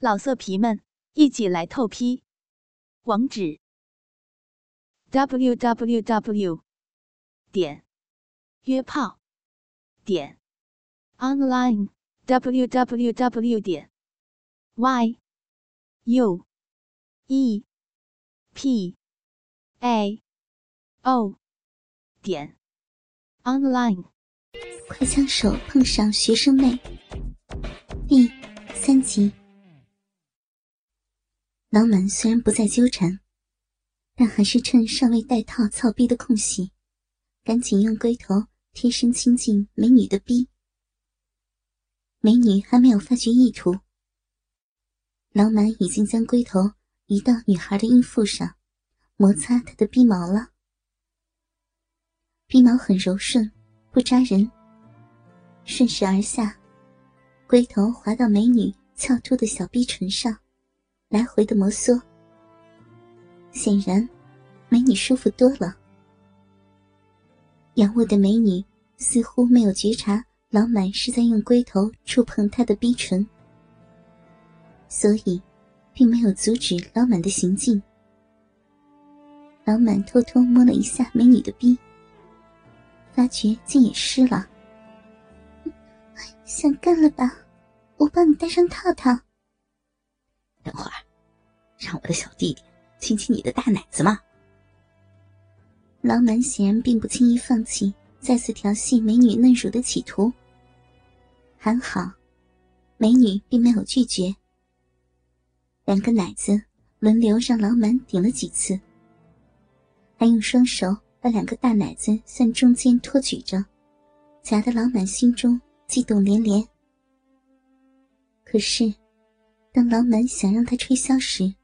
老色皮们，一起来透批！网址：w w w 点约炮点 online w w w 点 y u e p a o 点 online。快枪手碰上学生妹。第三集。老满虽然不再纠缠，但还是趁尚未戴套操逼的空隙，赶紧用龟头贴身亲近美女的逼。美女还没有发觉意图，老满已经将龟头移到女孩的阴腹上，摩擦她的逼毛了。逼毛很柔顺，不扎人，顺势而下，龟头滑到美女翘凸的小逼唇上。来回的摩挲，显然美女舒服多了。仰卧的美女似乎没有觉察老满是在用龟头触碰她的逼唇，所以并没有阻止老满的行径。老满偷偷摸了一下美女的逼，发觉竟也湿了。想干了吧？我帮你戴上套套。等会儿，让我的小弟弟亲亲你的大奶子嘛。老满显然并不轻易放弃再次调戏美女嫩乳的企图。还好，美女并没有拒绝。两个奶子轮流让老满顶了几次，还用双手把两个大奶子向中间托举着，夹得老满心中悸动连连。可是。当老满想让他吹箫时，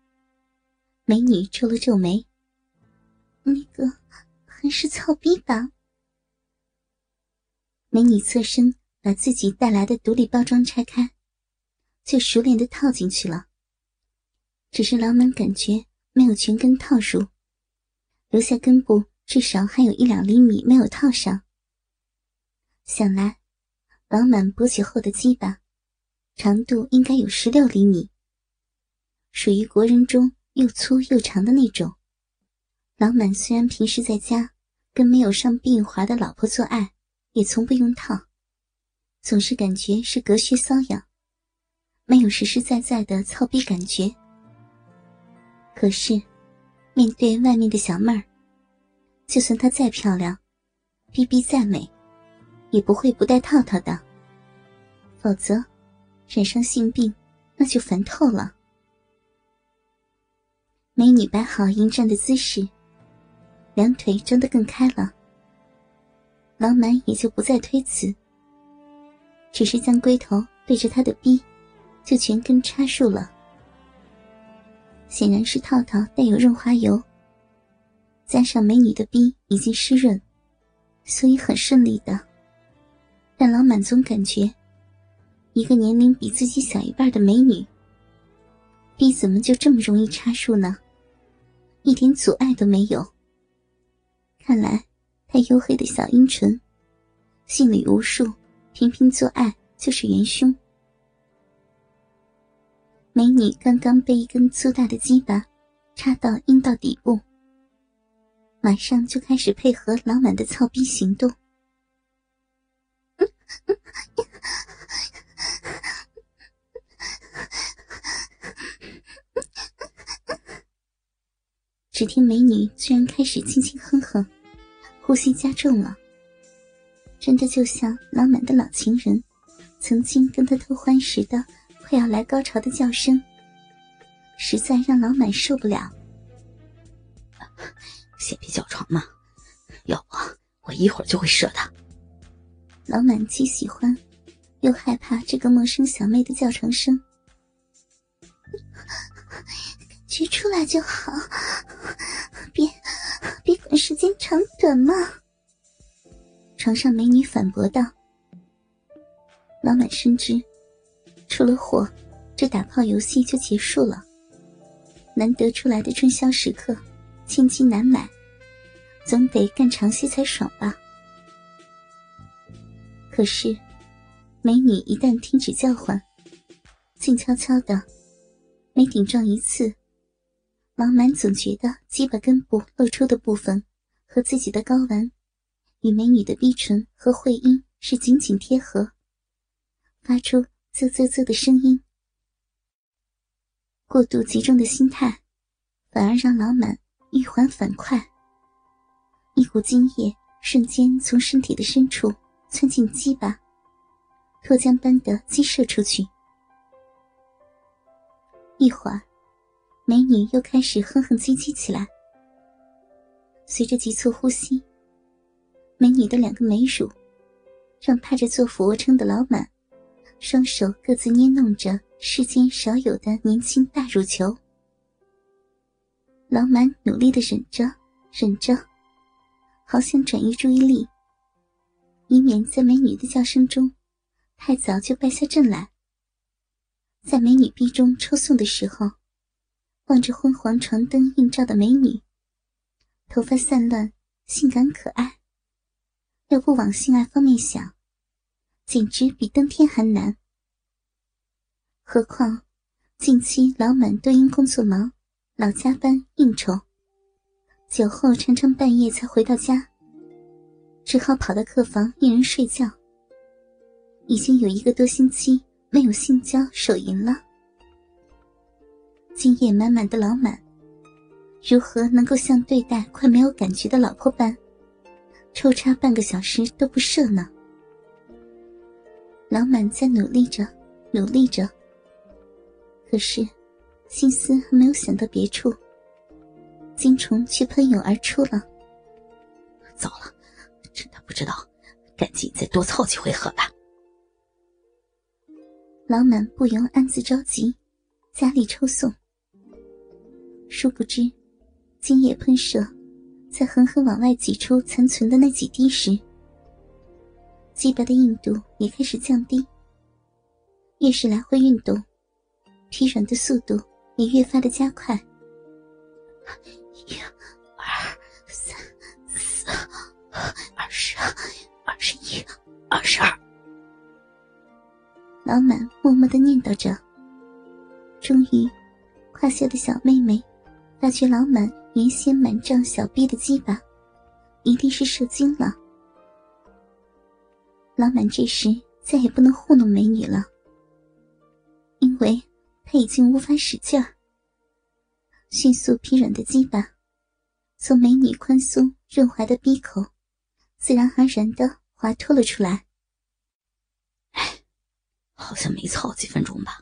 美女皱了皱眉。那个还是操逼吧。美女侧身把自己带来的独立包装拆开，就熟练的套进去了。只是老满感觉没有全根套入，留下根部至少还有一两厘米没有套上。想来，老满勃起后的鸡巴。长度应该有十六厘米，属于国人中又粗又长的那种。老满虽然平时在家跟没有上避孕环的老婆做爱，也从不用套，总是感觉是隔靴搔痒，没有实实在在的操逼感觉。可是，面对外面的小妹儿，就算她再漂亮，逼逼再美，也不会不带套套的，否则。染上性病，那就烦透了。美女摆好迎战的姿势，两腿张得更开了。老满也就不再推辞，只是将龟头对着她的逼，就全根插入了。显然是套套带有润滑油，加上美女的逼已经湿润，所以很顺利的。但老满总感觉。一个年龄比自己小一半的美女，你怎么就这么容易插树呢？一点阻碍都没有。看来他黝黑的小阴唇，性里无数，频频做爱就是元凶。美女刚刚被一根粗大的鸡巴插到阴道底部，马上就开始配合老满的操逼行动。只听美女居然开始轻轻哼哼，呼吸加重了，真的就像老满的老情人曾经跟他偷欢时的快要来高潮的叫声，实在让老满受不了。先别叫床嘛，要不我一会儿就会射他。老满既喜欢，又害怕这个陌生小妹的叫床声。取出来就好，时间长短吗。床上美女反驳道：“老满深知，出了火，这打炮游戏就结束了。难得出来的春宵时刻，千金难买，总得干长些才爽吧。可是，美女一旦停止叫唤，静悄悄的。”每顶撞一次，老满总觉得鸡巴根部露出的部分和自己的睾丸与美女的逼唇和会阴是紧紧贴合，发出啧啧啧的声音。过度集中的心态，反而让老满欲缓反快，一股精液瞬间从身体的深处窜进鸡巴，脱浆般的激射出去。一会儿，美女又开始哼哼唧唧起来。随着急促呼吸，美女的两个美乳让趴着做俯卧撑的老满双手各自捏弄着世间少有的年轻大乳球。老满努力的忍着，忍着，好想转移注意力，以免在美女的叫声中太早就败下阵来。在美女逼中抽送的时候，望着昏黄床灯映照的美女，头发散乱，性感可爱。若不往性爱方面想，简直比登天还难。何况近期老满都因工作忙，老加班应酬，酒后常常半夜才回到家，只好跑到客房一人睡觉。已经有一个多星期。没有性交手淫了，精液满满的老满，如何能够像对待快没有感觉的老婆般，抽插半个小时都不射呢？老满在努力着，努力着，可是心思还没有想到别处，精虫却喷涌而出了。糟了，真的不知道，赶紧再多凑几回合吧。老满不由暗自着急，加力抽送。殊不知，精液喷射，在狠狠往外挤出残存的那几滴时，鸡巴的硬度也开始降低。越是来回运动，疲软的速度也越发的加快。一、二、三、四、二十、二十一、二十二。老满默默的念叨着。终于，胯下的小妹妹那群老满原先满胀小臂的鸡巴，一定是射精了。老满这时再也不能糊弄美女了，因为他已经无法使劲儿。迅速疲软的鸡巴，从美女宽松润滑的鼻口，自然而然的滑脱了出来。好像没操几分钟吧。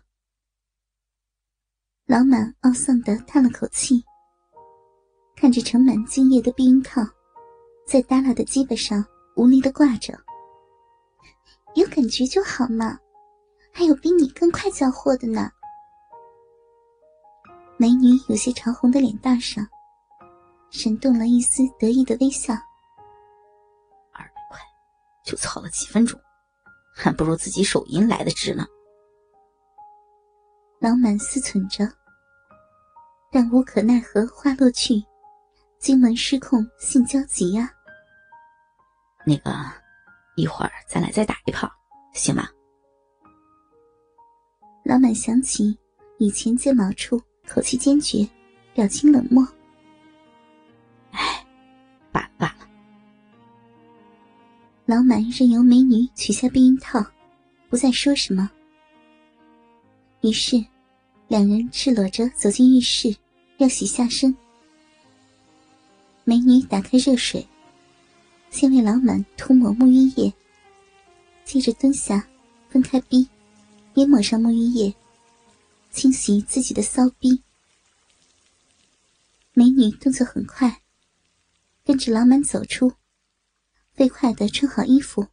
老满懊丧的叹了口气，看着盛满精液的避孕套，在耷拉的鸡巴上无力的挂着。有感觉就好嘛，还有比你更快交货的呢。美女有些潮红的脸蛋上，闪动了一丝得意的微笑。二百块，就操了几分钟。还不如自己手淫来的值呢。老满思忖着，但无可奈何花落去，金门失控，性焦急呀。那个，一会儿咱俩再打一炮，行吗？老满想起以前见毛处，口气坚决，表情冷漠。哎，罢罢了老满任由美女取下避孕套，不再说什么。于是，两人赤裸着走进浴室，要洗下身。美女打开热水，先为老满涂抹沐浴液，接着蹲下，分开逼，也抹上沐浴液，清洗自己的骚逼。美女动作很快，跟着老满走出。飞快的穿好衣服。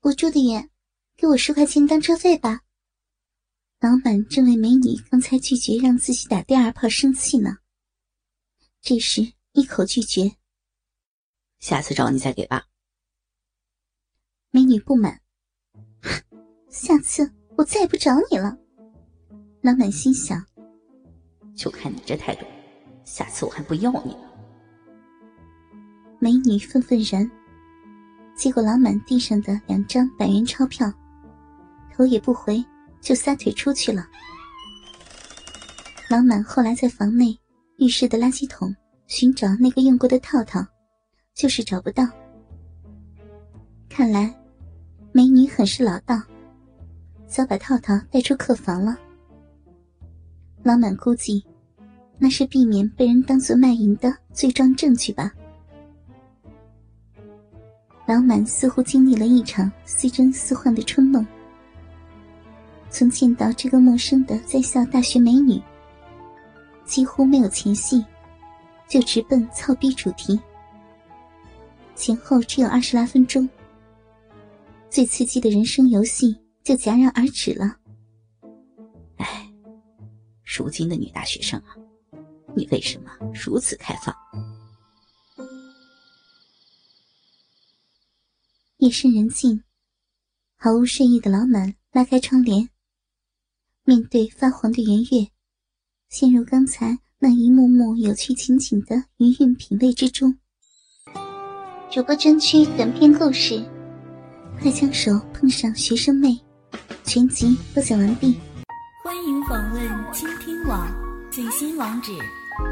我住的远，给我十块钱当车费吧。老板正为美女刚才拒绝让自己打第二炮生气呢，这时一口拒绝。下次找你再给吧。美女不满，下次我再也不找你了。老板心想，就看你这态度，下次我还不要你了。美女愤愤然，接过老板递上的两张百元钞票，头也不回就撒腿出去了。老满后来在房内、浴室的垃圾桶寻找那个用过的套套，就是找不到。看来，美女很是老道，早把套套带出客房了。老满估计，那是避免被人当作卖淫的罪状证据吧。老满似乎经历了一场似真似幻的春梦，从见到这个陌生的在校大学美女。几乎没有前戏，就直奔操逼主题。前后只有二十来分钟，最刺激的人生游戏就戛然而止了。哎，如今的女大学生啊，你为什么如此开放？夜深人静，毫无睡意的老满拉开窗帘，面对发黄的圆月。陷入刚才那一幕幕有趣情景的余韵品味之中。主播专区短篇故事，快枪手碰上学生妹，全集播讲完毕。欢迎访问倾听网最新网址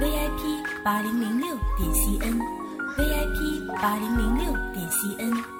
：vip 八零零六点 cn，vip 八零零六点 cn。